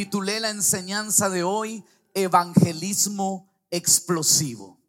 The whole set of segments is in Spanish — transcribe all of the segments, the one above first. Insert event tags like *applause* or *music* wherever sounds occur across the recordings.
titulé la enseñanza de hoy Evangelismo explosivo.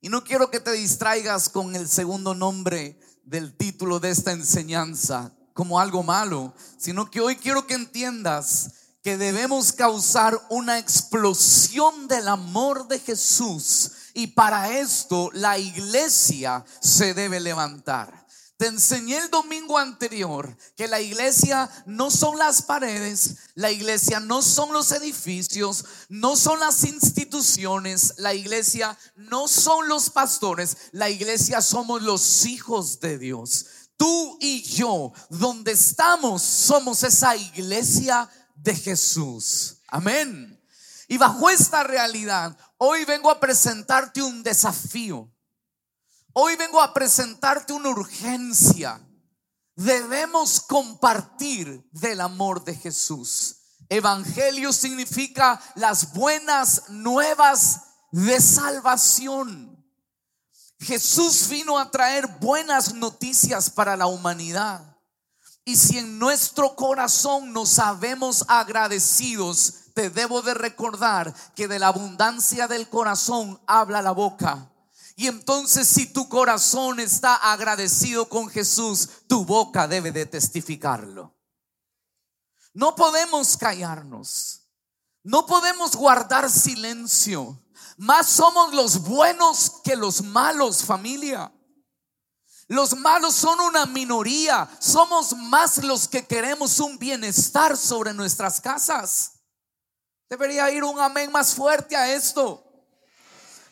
Y no quiero que te distraigas con el segundo nombre del título de esta enseñanza como algo malo, sino que hoy quiero que entiendas que debemos causar una explosión del amor de Jesús y para esto la iglesia se debe levantar. Te enseñé el domingo anterior que la iglesia no son las paredes, la iglesia no son los edificios, no son las instituciones, la iglesia no son los pastores, la iglesia somos los hijos de Dios. Tú y yo, donde estamos, somos esa iglesia de Jesús. Amén. Y bajo esta realidad, hoy vengo a presentarte un desafío. Hoy vengo a presentarte una urgencia. Debemos compartir del amor de Jesús. Evangelio significa las buenas nuevas de salvación. Jesús vino a traer buenas noticias para la humanidad. Y si en nuestro corazón nos sabemos agradecidos, te debo de recordar que de la abundancia del corazón habla la boca. Y entonces si tu corazón está agradecido con Jesús, tu boca debe de testificarlo. No podemos callarnos. No podemos guardar silencio. Más somos los buenos que los malos, familia. Los malos son una minoría. Somos más los que queremos un bienestar sobre nuestras casas. Debería ir un amén más fuerte a esto.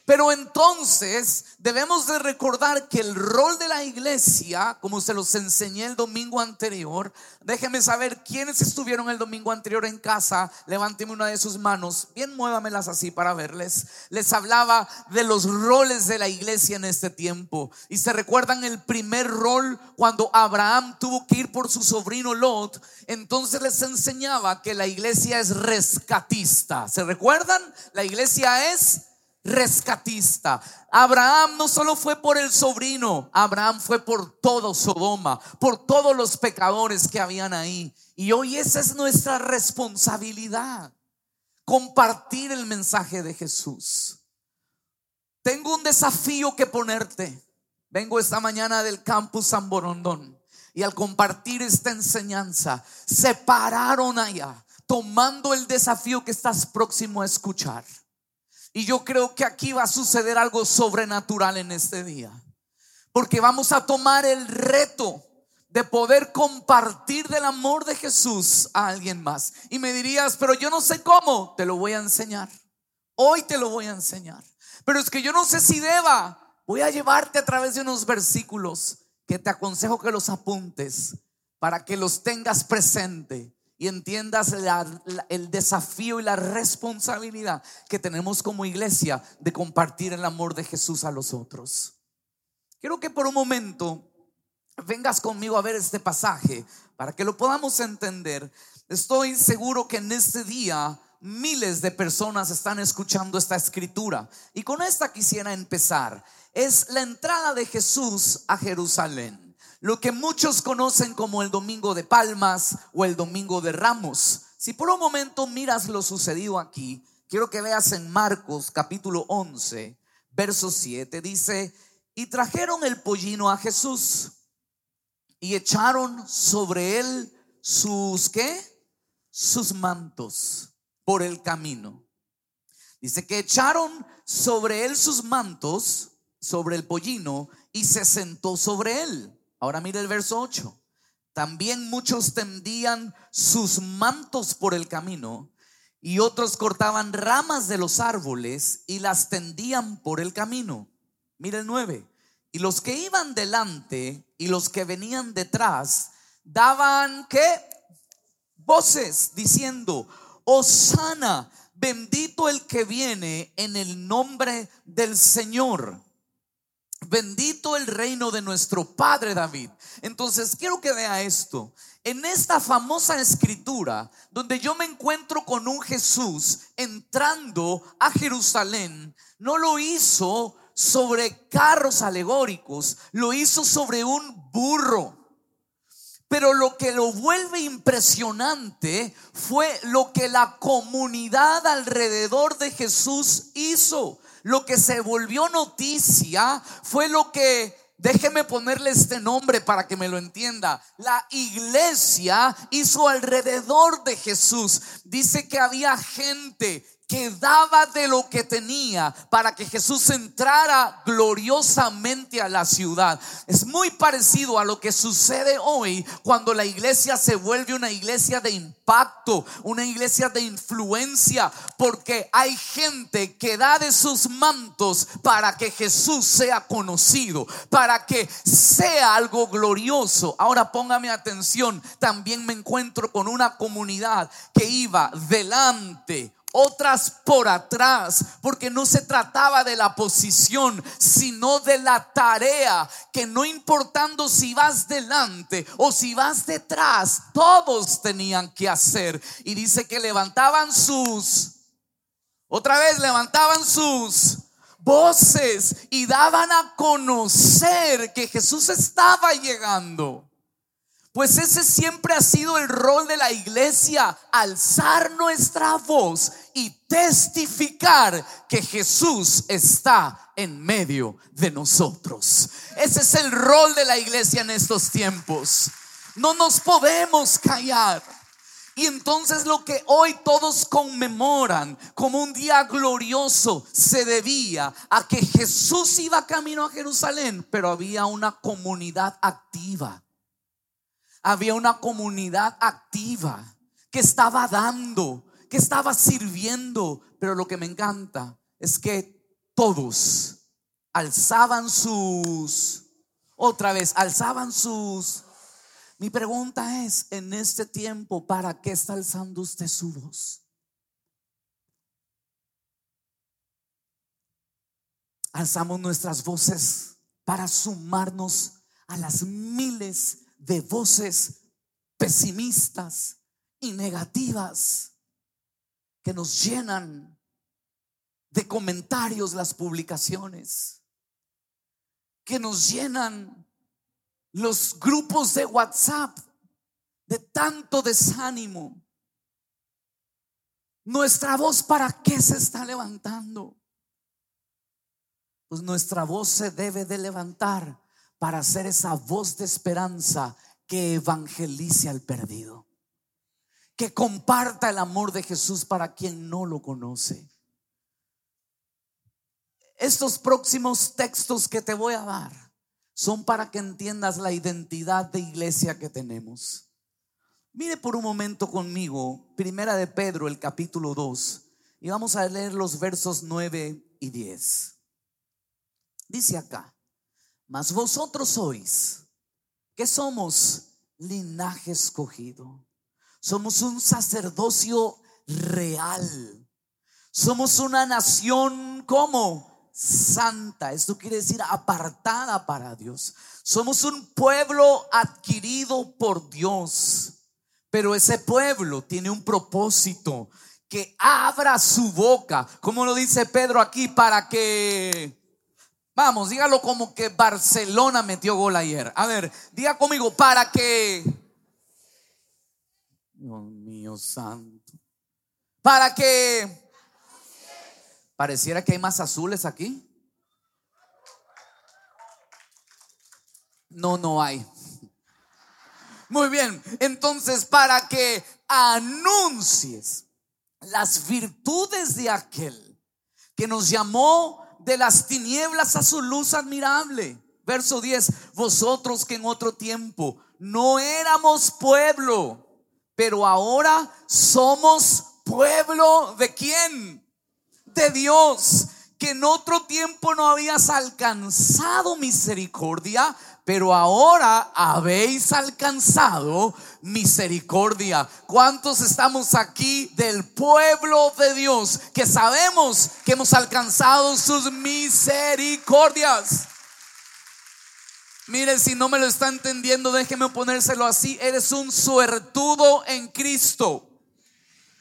Pero entonces debemos de recordar que el rol de la iglesia, como se los enseñé el domingo anterior, déjenme saber quiénes estuvieron el domingo anterior en casa, levánteme una de sus manos, bien muévamelas así para verles. Les hablaba de los roles de la iglesia en este tiempo. Y se recuerdan el primer rol cuando Abraham tuvo que ir por su sobrino Lot, entonces les enseñaba que la iglesia es rescatista. ¿Se recuerdan? La iglesia es rescatista. Abraham no solo fue por el sobrino, Abraham fue por todo Sodoma, por todos los pecadores que habían ahí. Y hoy esa es nuestra responsabilidad, compartir el mensaje de Jesús. Tengo un desafío que ponerte. Vengo esta mañana del campus San Borondón y al compartir esta enseñanza, se pararon allá tomando el desafío que estás próximo a escuchar. Y yo creo que aquí va a suceder algo sobrenatural en este día. Porque vamos a tomar el reto de poder compartir del amor de Jesús a alguien más. Y me dirías, pero yo no sé cómo, te lo voy a enseñar. Hoy te lo voy a enseñar. Pero es que yo no sé si deba. Voy a llevarte a través de unos versículos que te aconsejo que los apuntes para que los tengas presente y entiendas el desafío y la responsabilidad que tenemos como iglesia de compartir el amor de Jesús a los otros. Quiero que por un momento vengas conmigo a ver este pasaje para que lo podamos entender. Estoy seguro que en este día miles de personas están escuchando esta escritura y con esta quisiera empezar. Es la entrada de Jesús a Jerusalén lo que muchos conocen como el Domingo de Palmas o el Domingo de Ramos. Si por un momento miras lo sucedido aquí, quiero que veas en Marcos capítulo 11, verso 7, dice, y trajeron el pollino a Jesús y echaron sobre él sus, ¿qué? Sus mantos por el camino. Dice que echaron sobre él sus mantos, sobre el pollino, y se sentó sobre él. Ahora mire el verso 8. También muchos tendían sus mantos por el camino y otros cortaban ramas de los árboles y las tendían por el camino. Mire el 9. Y los que iban delante y los que venían detrás daban que voces diciendo, Osana, bendito el que viene en el nombre del Señor. Bendito el reino de nuestro Padre David. Entonces, quiero que vea esto. En esta famosa escritura, donde yo me encuentro con un Jesús entrando a Jerusalén, no lo hizo sobre carros alegóricos, lo hizo sobre un burro. Pero lo que lo vuelve impresionante fue lo que la comunidad alrededor de Jesús hizo. Lo que se volvió noticia fue lo que Déjeme ponerle este nombre para que me lo entienda. La iglesia hizo alrededor de Jesús. Dice que había gente que daba de lo que tenía para que Jesús entrara gloriosamente a la ciudad. Es muy parecido a lo que sucede hoy cuando la iglesia se vuelve una iglesia de impacto, una iglesia de influencia, porque hay gente que da de sus mantos para que Jesús sea conocido, para que sea algo glorioso. Ahora póngame atención, también me encuentro con una comunidad que iba delante otras por atrás, porque no se trataba de la posición, sino de la tarea, que no importando si vas delante o si vas detrás, todos tenían que hacer. Y dice que levantaban sus, otra vez levantaban sus voces y daban a conocer que Jesús estaba llegando. Pues ese siempre ha sido el rol de la iglesia, alzar nuestra voz y testificar que Jesús está en medio de nosotros. Ese es el rol de la iglesia en estos tiempos. No nos podemos callar. Y entonces lo que hoy todos conmemoran como un día glorioso se debía a que Jesús iba camino a Jerusalén, pero había una comunidad activa había una comunidad activa que estaba dando, que estaba sirviendo. Pero lo que me encanta es que todos alzaban sus, otra vez, alzaban sus. Mi pregunta es, en este tiempo, ¿para qué está alzando usted su voz? Alzamos nuestras voces para sumarnos a las miles de voces pesimistas y negativas que nos llenan de comentarios las publicaciones, que nos llenan los grupos de WhatsApp de tanto desánimo. Nuestra voz, ¿para qué se está levantando? Pues nuestra voz se debe de levantar para ser esa voz de esperanza que evangelice al perdido, que comparta el amor de Jesús para quien no lo conoce. Estos próximos textos que te voy a dar son para que entiendas la identidad de iglesia que tenemos. Mire por un momento conmigo, Primera de Pedro, el capítulo 2, y vamos a leer los versos 9 y 10. Dice acá, mas vosotros sois, que somos linaje escogido. Somos un sacerdocio real. Somos una nación como santa. Esto quiere decir apartada para Dios. Somos un pueblo adquirido por Dios. Pero ese pueblo tiene un propósito que abra su boca, como lo dice Pedro aquí, para que Vamos, dígalo como que Barcelona metió gol ayer. A ver, diga conmigo, para que... Dios mío santo. Para que... Pareciera que hay más azules aquí. No, no hay. Muy bien, entonces para que anuncies las virtudes de aquel que nos llamó de las tinieblas a su luz admirable. Verso 10, vosotros que en otro tiempo no éramos pueblo, pero ahora somos pueblo de quién? De Dios, que en otro tiempo no habías alcanzado misericordia, pero ahora habéis alcanzado misericordia. ¿Cuántos estamos aquí del pueblo de Dios que sabemos que hemos alcanzado sus misericordias? Mire, si no me lo está entendiendo, déjeme ponérselo así. Eres un suertudo en Cristo.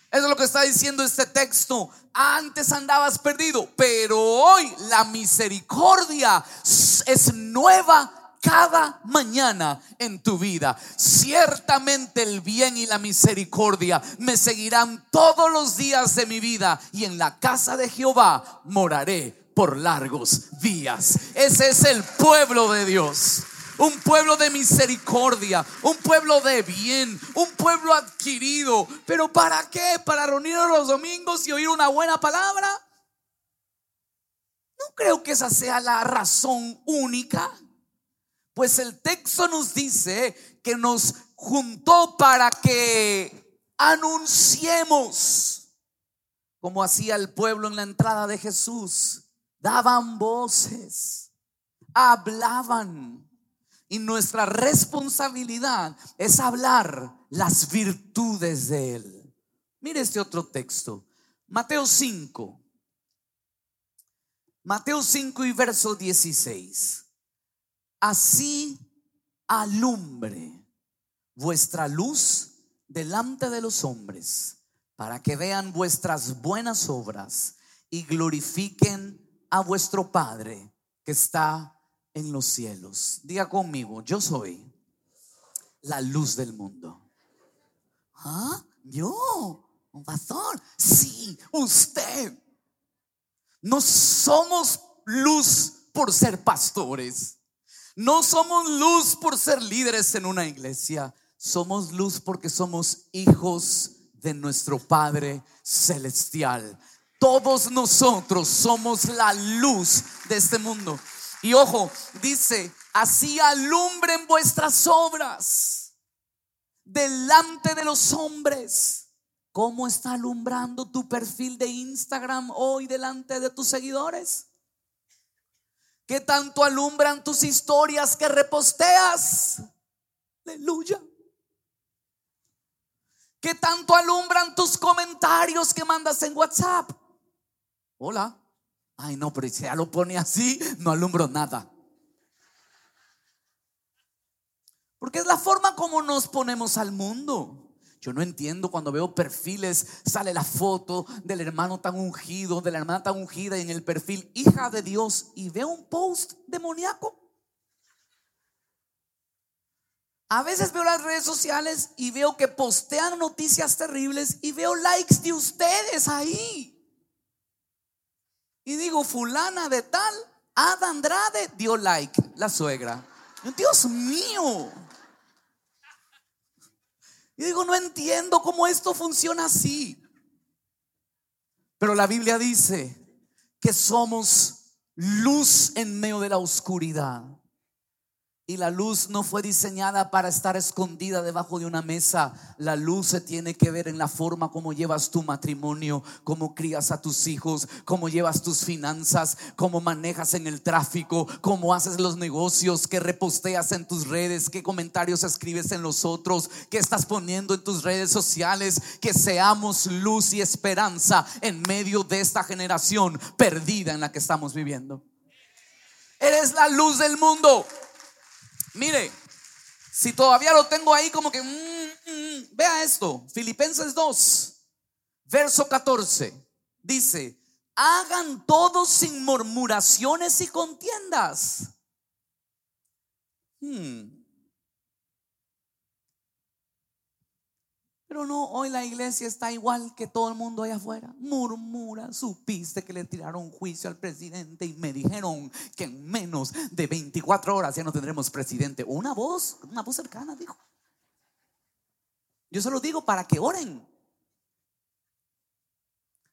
Eso es lo que está diciendo este texto. Antes andabas perdido, pero hoy la misericordia es nueva cada mañana en tu vida. Ciertamente el bien y la misericordia me seguirán todos los días de mi vida y en la casa de Jehová moraré por largos días. Ese es el pueblo de Dios. Un pueblo de misericordia, un pueblo de bien, un pueblo adquirido. ¿Pero para qué? ¿Para reunirnos los domingos y oír una buena palabra? No creo que esa sea la razón única. Pues el texto nos dice que nos juntó para que anunciemos, como hacía el pueblo en la entrada de Jesús. Daban voces, hablaban. Y nuestra responsabilidad es hablar las virtudes de Él. Mire este otro texto. Mateo 5. Mateo 5 y verso 16. Así alumbre vuestra luz delante de los hombres, para que vean vuestras buenas obras y glorifiquen a vuestro Padre que está en los cielos. Diga conmigo, yo soy la luz del mundo. ¿Ah? Yo, un pastor. Sí, usted. No somos luz por ser pastores. No somos luz por ser líderes en una iglesia. Somos luz porque somos hijos de nuestro Padre Celestial. Todos nosotros somos la luz de este mundo. Y ojo, dice, así alumbren vuestras obras delante de los hombres ¿Cómo está alumbrando tu perfil de Instagram hoy delante de tus seguidores? ¿Qué tanto alumbran tus historias que reposteas? Aleluya. ¿Qué tanto alumbran tus comentarios que mandas en WhatsApp? Hola. Ay, no, pero si ya lo pone así, no alumbro nada. Porque es la forma como nos ponemos al mundo. Yo no entiendo cuando veo perfiles, sale la foto del hermano tan ungido, de la hermana tan ungida y en el perfil, hija de Dios, y veo un post demoníaco. A veces veo las redes sociales y veo que postean noticias terribles y veo likes de ustedes ahí. Y digo, fulana de tal, Ada Andrade dio like, la suegra. Dios mío. Y digo, no entiendo cómo esto funciona así. Pero la Biblia dice que somos luz en medio de la oscuridad. Y la luz no fue diseñada para estar escondida debajo de una mesa. La luz se tiene que ver en la forma como llevas tu matrimonio, cómo crías a tus hijos, cómo llevas tus finanzas, cómo manejas en el tráfico, cómo haces los negocios, qué reposteas en tus redes, qué comentarios escribes en los otros, qué estás poniendo en tus redes sociales. Que seamos luz y esperanza en medio de esta generación perdida en la que estamos viviendo. Eres la luz del mundo. Mire, si todavía lo tengo ahí como que, mm, mm, vea esto, Filipenses 2, verso 14, dice, hagan todo sin murmuraciones y contiendas. Hmm. Pero no, hoy la iglesia está igual que todo el mundo allá afuera. Murmura, supiste que le tiraron juicio al presidente y me dijeron que en menos de 24 horas ya no tendremos presidente. Una voz, una voz cercana dijo. Yo se lo digo para que oren.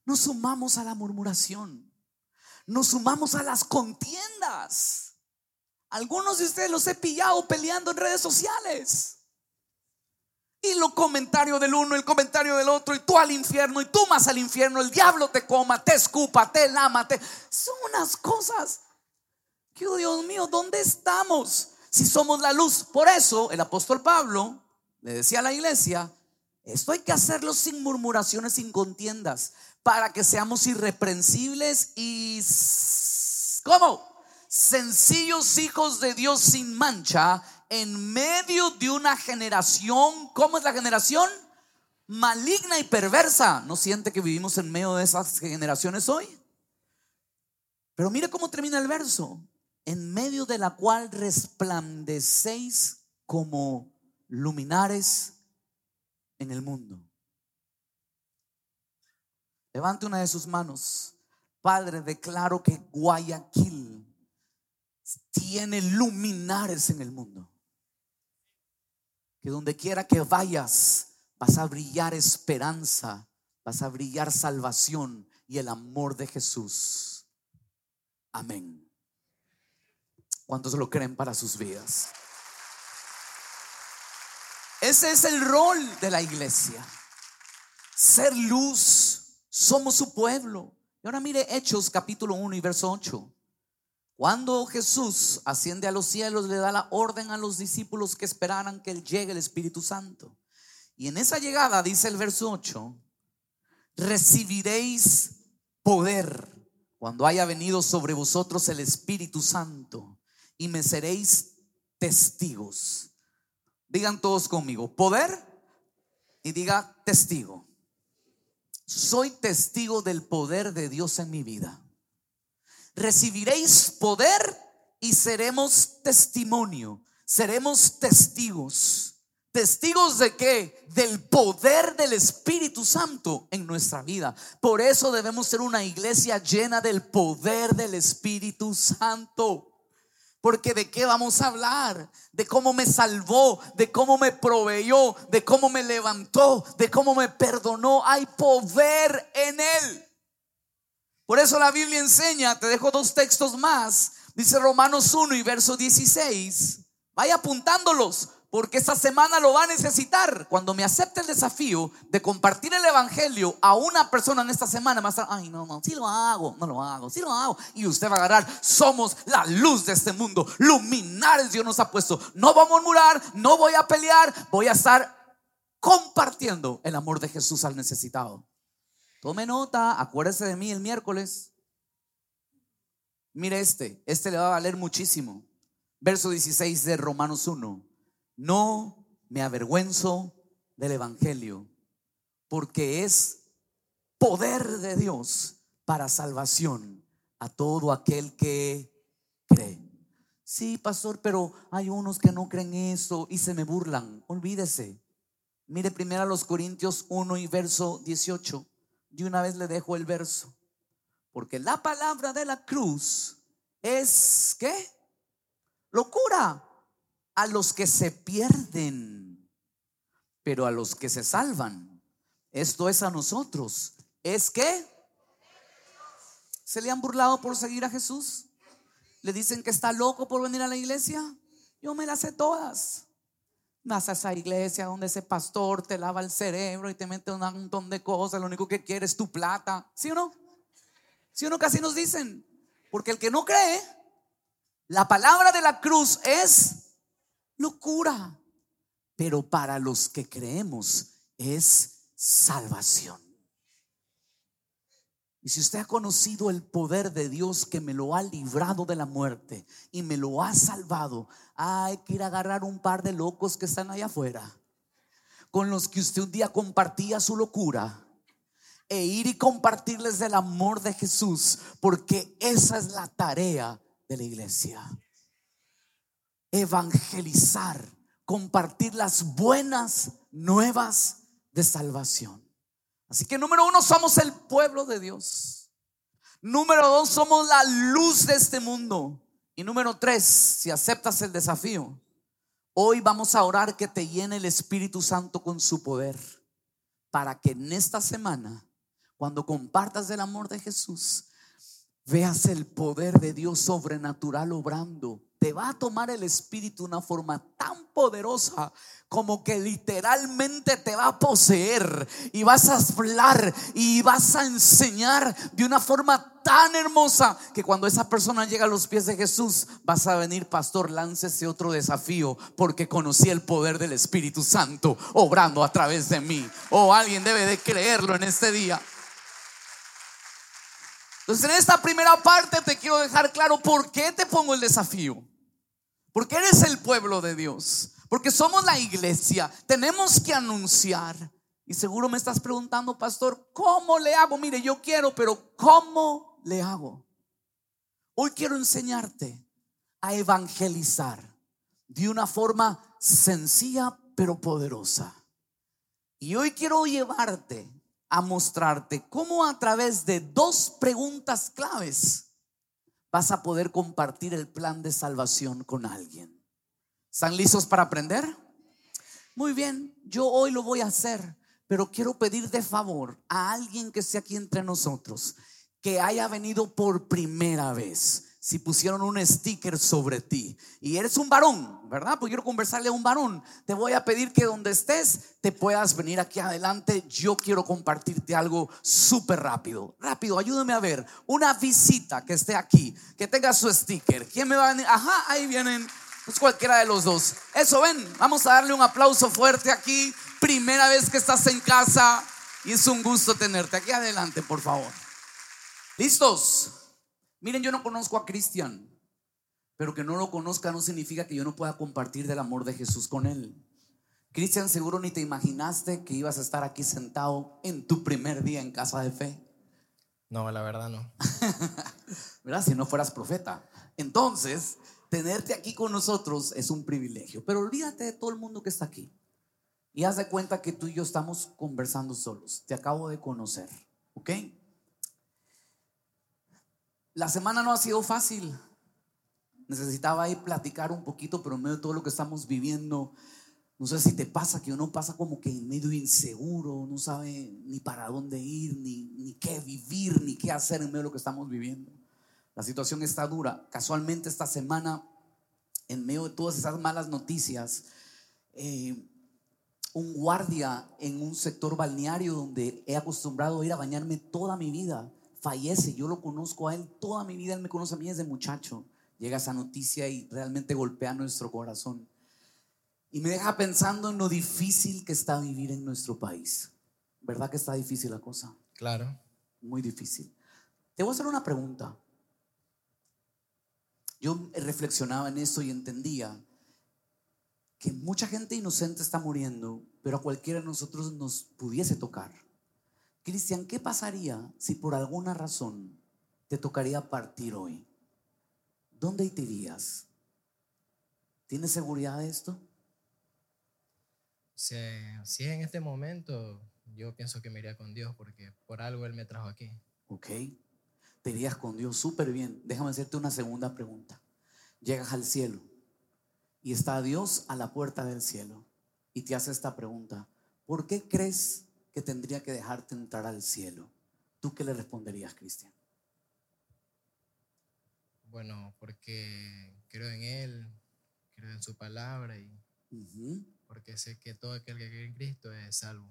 Nos sumamos a la murmuración. Nos sumamos a las contiendas. Algunos de ustedes los he pillado peleando en redes sociales. Y los comentarios del uno, el comentario del otro, y tú al infierno, y tú más al infierno, el diablo te coma, te escupa, te lama, te... Son unas cosas que, oh Dios mío, ¿dónde estamos? Si somos la luz. Por eso el apóstol Pablo le decía a la iglesia, esto hay que hacerlo sin murmuraciones, sin contiendas, para que seamos irreprensibles y... ¿Cómo? Sencillos hijos de Dios sin mancha en medio de una generación, ¿cómo es la generación? Maligna y perversa. ¿No siente que vivimos en medio de esas generaciones hoy? Pero mire cómo termina el verso. en medio de la cual resplandecéis como luminares en el mundo. Levante una de sus manos. Padre, declaro que Guayaquil tiene luminares en el mundo. Que donde quiera que vayas, vas a brillar esperanza, vas a brillar salvación y el amor de Jesús. Amén. ¿Cuántos lo creen para sus vidas? Ese es el rol de la iglesia. Ser luz. Somos su pueblo. Y ahora mire Hechos capítulo 1 y verso 8. Cuando Jesús asciende a los cielos, le da la orden a los discípulos que esperaran que Él llegue el Espíritu Santo. Y en esa llegada, dice el verso 8, recibiréis poder cuando haya venido sobre vosotros el Espíritu Santo y me seréis testigos. Digan todos conmigo, poder y diga testigo. Soy testigo del poder de Dios en mi vida. Recibiréis poder y seremos testimonio, seremos testigos. ¿Testigos de qué? Del poder del Espíritu Santo en nuestra vida. Por eso debemos ser una iglesia llena del poder del Espíritu Santo. Porque de qué vamos a hablar? De cómo me salvó, de cómo me proveyó, de cómo me levantó, de cómo me perdonó. Hay poder en Él. Por eso la Biblia enseña, te dejo dos textos más. Dice Romanos 1 y verso 16. Vaya apuntándolos porque esta semana lo va a necesitar. Cuando me acepte el desafío de compartir el Evangelio a una persona en esta semana, va a estar, ay, no, no, sí lo hago, no lo hago, sí lo hago. Y usted va a agarrar, somos la luz de este mundo, luminares Dios nos ha puesto. No voy a murmurar, no voy a pelear, voy a estar compartiendo el amor de Jesús al necesitado. Tome nota, acuérdese de mí el miércoles. Mire este, este le va a valer muchísimo. Verso 16 de Romanos 1 no me avergüenzo del Evangelio, porque es poder de Dios para salvación a todo aquel que cree. Sí, pastor, pero hay unos que no creen eso y se me burlan. Olvídese. Mire primero a los Corintios 1 y verso 18. De una vez le dejo el verso. Porque la palabra de la cruz es, ¿qué? Locura a los que se pierden, pero a los que se salvan. Esto es a nosotros. ¿Es que? ¿Se le han burlado por seguir a Jesús? ¿Le dicen que está loco por venir a la iglesia? Yo me las sé todas. Vas a esa iglesia donde ese pastor te lava el cerebro y te mete un montón de cosas. Lo único que quiere es tu plata. ¿Sí o no? ¿Sí o no? Casi nos dicen. Porque el que no cree, la palabra de la cruz es locura. Pero para los que creemos es salvación. Y si usted ha conocido el poder de Dios que me lo ha librado de la muerte y me lo ha salvado, hay que ir a agarrar un par de locos que están allá afuera, con los que usted un día compartía su locura, e ir y compartirles del amor de Jesús, porque esa es la tarea de la iglesia evangelizar, compartir las buenas nuevas de salvación. Así que número uno, somos el pueblo de Dios. Número dos, somos la luz de este mundo. Y número tres, si aceptas el desafío, hoy vamos a orar que te llene el Espíritu Santo con su poder para que en esta semana, cuando compartas el amor de Jesús, veas el poder de Dios sobrenatural obrando te va a tomar el Espíritu de una forma tan poderosa como que literalmente te va a poseer y vas a hablar y vas a enseñar de una forma tan hermosa que cuando esa persona llega a los pies de Jesús vas a venir, pastor, láncese otro desafío porque conocí el poder del Espíritu Santo obrando a través de mí. O oh, alguien debe de creerlo en este día. Entonces en esta primera parte te quiero dejar claro por qué te pongo el desafío. Porque eres el pueblo de Dios. Porque somos la iglesia. Tenemos que anunciar. Y seguro me estás preguntando, pastor, ¿cómo le hago? Mire, yo quiero, pero ¿cómo le hago? Hoy quiero enseñarte a evangelizar de una forma sencilla pero poderosa. Y hoy quiero llevarte a mostrarte cómo a través de dos preguntas claves vas a poder compartir el plan de salvación con alguien. ¿Están listos para aprender? Muy bien, yo hoy lo voy a hacer, pero quiero pedir de favor a alguien que esté aquí entre nosotros, que haya venido por primera vez si pusieron un sticker sobre ti y eres un varón, ¿verdad? Pues quiero conversarle a un varón. Te voy a pedir que donde estés te puedas venir aquí adelante. Yo quiero compartirte algo súper rápido. Rápido, ayúdame a ver. Una visita que esté aquí, que tenga su sticker. ¿Quién me va a venir? Ajá, ahí vienen. Pues cualquiera de los dos. Eso ven, vamos a darle un aplauso fuerte aquí. Primera vez que estás en casa y es un gusto tenerte. Aquí adelante, por favor. ¿Listos? Miren, yo no conozco a Cristian, pero que no lo conozca no significa que yo no pueda compartir del amor de Jesús con él. Cristian, seguro ni te imaginaste que ibas a estar aquí sentado en tu primer día en casa de fe. No, la verdad no. *laughs* ¿Verdad? Si no fueras profeta. Entonces, tenerte aquí con nosotros es un privilegio. Pero olvídate de todo el mundo que está aquí. Y haz de cuenta que tú y yo estamos conversando solos. Te acabo de conocer. ¿Ok? La semana no ha sido fácil. Necesitaba ir platicar un poquito, pero en medio de todo lo que estamos viviendo, no sé si te pasa que uno pasa como que medio inseguro, no sabe ni para dónde ir, ni, ni qué vivir, ni qué hacer en medio de lo que estamos viviendo. La situación está dura. Casualmente esta semana, en medio de todas esas malas noticias, eh, un guardia en un sector balneario donde he acostumbrado a ir a bañarme toda mi vida fallece. Yo lo conozco a él toda mi vida, él me conoce a mí desde muchacho. Llega esa noticia y realmente golpea nuestro corazón. Y me deja pensando en lo difícil que está vivir en nuestro país. ¿Verdad que está difícil la cosa? Claro. Muy difícil. Te voy a hacer una pregunta. Yo reflexionaba en eso y entendía que mucha gente inocente está muriendo, pero a cualquiera de nosotros nos pudiese tocar. Cristian, ¿qué pasaría si por alguna razón te tocaría partir hoy? ¿Dónde te irías? ¿Tienes seguridad de esto? Si, si es en este momento, yo pienso que me iría con Dios porque por algo Él me trajo aquí. Ok, te irías con Dios súper bien. Déjame hacerte una segunda pregunta. Llegas al cielo y está Dios a la puerta del cielo y te hace esta pregunta. ¿Por qué crees que tendría que dejarte entrar al cielo. ¿Tú qué le responderías, Cristian? Bueno, porque creo en Él, creo en su palabra y porque sé que todo aquel que cree en Cristo es salvo.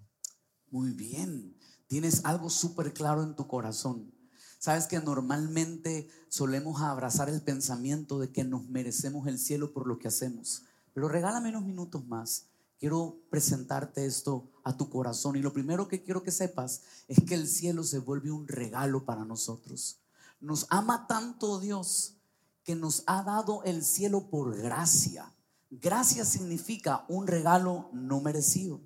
Muy bien, tienes algo súper claro en tu corazón. Sabes que normalmente solemos abrazar el pensamiento de que nos merecemos el cielo por lo que hacemos. Pero regálame unos minutos más quiero presentarte esto a tu corazón. Y lo primero que quiero que sepas es que el cielo se vuelve un regalo para nosotros. Nos ama tanto Dios que nos ha dado el cielo por gracia. Gracia significa un regalo no merecido.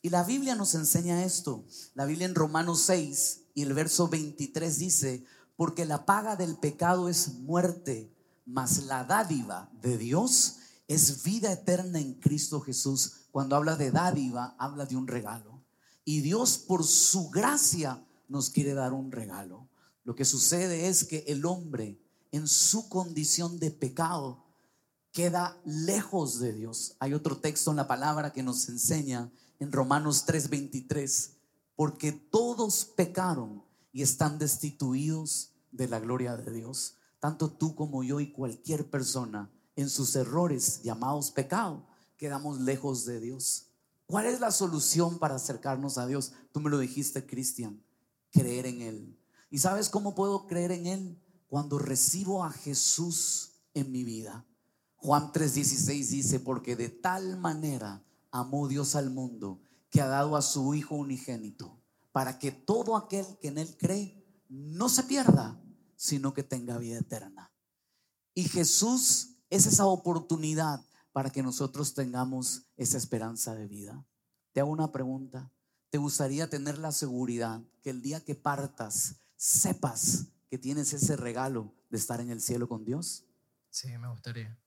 Y la Biblia nos enseña esto. La Biblia en Romanos 6 y el verso 23 dice, porque la paga del pecado es muerte, mas la dádiva de Dios es vida eterna en Cristo Jesús cuando habla de dádiva, habla de un regalo. Y Dios por su gracia nos quiere dar un regalo. Lo que sucede es que el hombre en su condición de pecado queda lejos de Dios. Hay otro texto en la palabra que nos enseña en Romanos 3:23, porque todos pecaron y están destituidos de la gloria de Dios. Tanto tú como yo y cualquier persona en sus errores llamados pecado quedamos lejos de Dios. ¿Cuál es la solución para acercarnos a Dios? Tú me lo dijiste, Cristian, creer en Él. ¿Y sabes cómo puedo creer en Él? Cuando recibo a Jesús en mi vida. Juan 3:16 dice, porque de tal manera amó Dios al mundo que ha dado a su Hijo unigénito, para que todo aquel que en Él cree no se pierda, sino que tenga vida eterna. Y Jesús es esa oportunidad para que nosotros tengamos esa esperanza de vida. Te hago una pregunta. ¿Te gustaría tener la seguridad que el día que partas sepas que tienes ese regalo de estar en el cielo con Dios? Sí, me gustaría.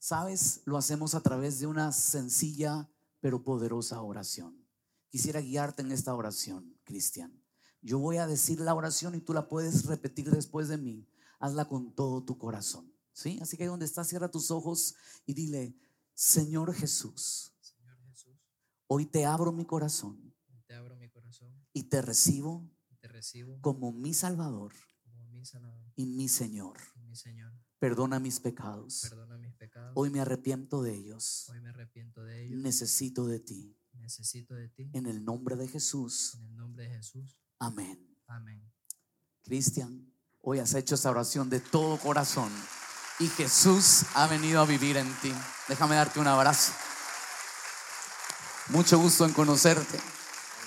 ¿Sabes? Lo hacemos a través de una sencilla pero poderosa oración. Quisiera guiarte en esta oración, Cristian. Yo voy a decir la oración y tú la puedes repetir después de mí. Hazla con todo tu corazón. ¿Sí? Así que ahí donde estás, cierra tus ojos y dile, Señor Jesús, Señor Jesús, hoy te abro mi corazón te abro mi corazón y te recibo y te recibo como mi Salvador como mi Salvador y mi Señor. y mi Señor. Perdona mis pecados. Perdona mis pecados. Hoy me arrepiento de ellos. Hoy me arrepiento de ellos. Necesito de ti. Necesito de ti. En el nombre de Jesús. En el nombre de Jesús. Amén. Amén. Cristian, hoy has hecho esta oración de todo corazón y Jesús ha venido a vivir en ti. Déjame darte un abrazo. Mucho gusto en conocerte.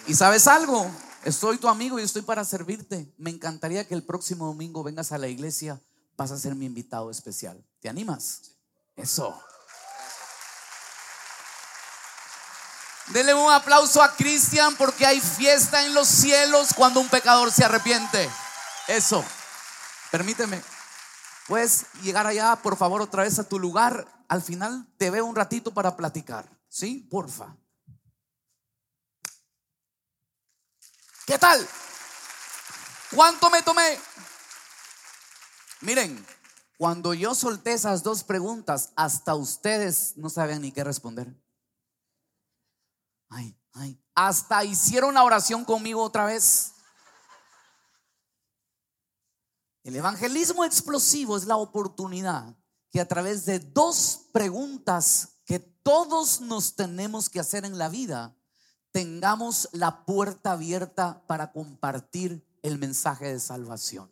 ¿Y sabes algo? Estoy tu amigo y estoy para servirte. Me encantaría que el próximo domingo vengas a la iglesia. Vas a ser mi invitado especial. ¿Te animas? Eso. Dele un aplauso a Cristian porque hay fiesta en los cielos cuando un pecador se arrepiente. Eso. Permíteme. Puedes llegar allá, por favor, otra vez a tu lugar. Al final te veo un ratito para platicar. ¿Sí? Porfa. ¿Qué tal? ¿Cuánto me tomé? Miren, cuando yo solté esas dos preguntas, hasta ustedes no saben ni qué responder. Ay, ay. Hasta hicieron la oración conmigo otra vez. El evangelismo explosivo es la oportunidad que a través de dos preguntas que todos nos tenemos que hacer en la vida, tengamos la puerta abierta para compartir el mensaje de salvación.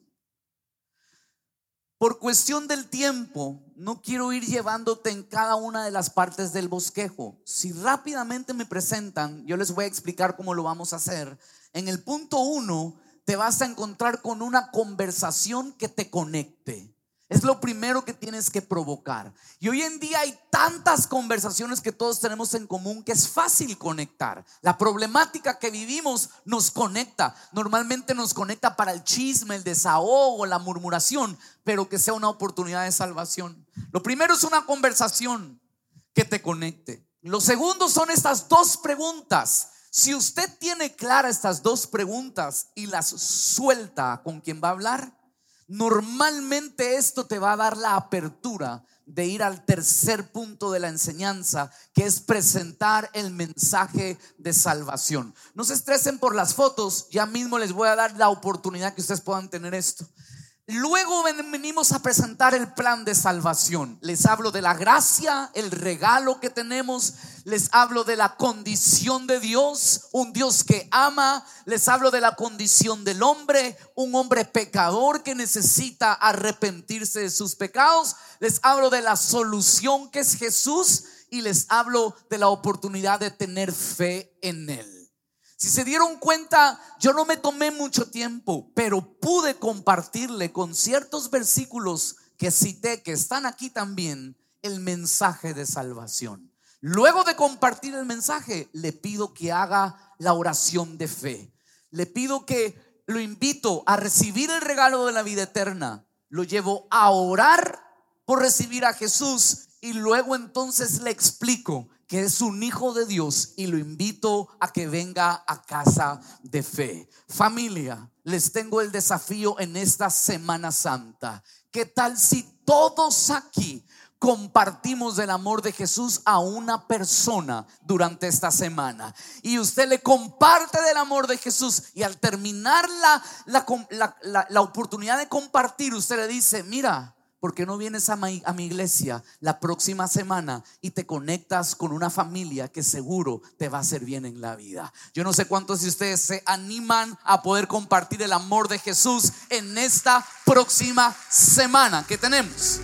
Por cuestión del tiempo, no quiero ir llevándote en cada una de las partes del bosquejo. Si rápidamente me presentan, yo les voy a explicar cómo lo vamos a hacer. En el punto uno, te vas a encontrar con una conversación que te conecte. Es lo primero que tienes que provocar. Y hoy en día hay tantas conversaciones que todos tenemos en común que es fácil conectar. La problemática que vivimos nos conecta. Normalmente nos conecta para el chisme, el desahogo, la murmuración, pero que sea una oportunidad de salvación. Lo primero es una conversación que te conecte. Lo segundo son estas dos preguntas. Si usted tiene claras estas dos preguntas y las suelta con quien va a hablar, Normalmente esto te va a dar la apertura de ir al tercer punto de la enseñanza, que es presentar el mensaje de salvación. No se estresen por las fotos, ya mismo les voy a dar la oportunidad que ustedes puedan tener esto. Luego venimos a presentar el plan de salvación. Les hablo de la gracia, el regalo que tenemos. Les hablo de la condición de Dios, un Dios que ama. Les hablo de la condición del hombre, un hombre pecador que necesita arrepentirse de sus pecados. Les hablo de la solución que es Jesús y les hablo de la oportunidad de tener fe en Él. Si se dieron cuenta, yo no me tomé mucho tiempo, pero pude compartirle con ciertos versículos que cité, que están aquí también, el mensaje de salvación. Luego de compartir el mensaje, le pido que haga la oración de fe. Le pido que lo invito a recibir el regalo de la vida eterna. Lo llevo a orar por recibir a Jesús y luego entonces le explico que es un hijo de Dios y lo invito a que venga a casa de fe. Familia, les tengo el desafío en esta Semana Santa. ¿Qué tal si todos aquí compartimos del amor de Jesús a una persona durante esta semana. Y usted le comparte del amor de Jesús y al terminar la, la, la, oportunidad de compartir, usted le dice, mira, ¿por qué no vienes a mi, a mi, iglesia la próxima semana y te conectas con una familia que seguro te va a hacer bien en la vida? Yo no sé cuántos de ustedes se animan a poder compartir el amor de Jesús en esta próxima semana que tenemos.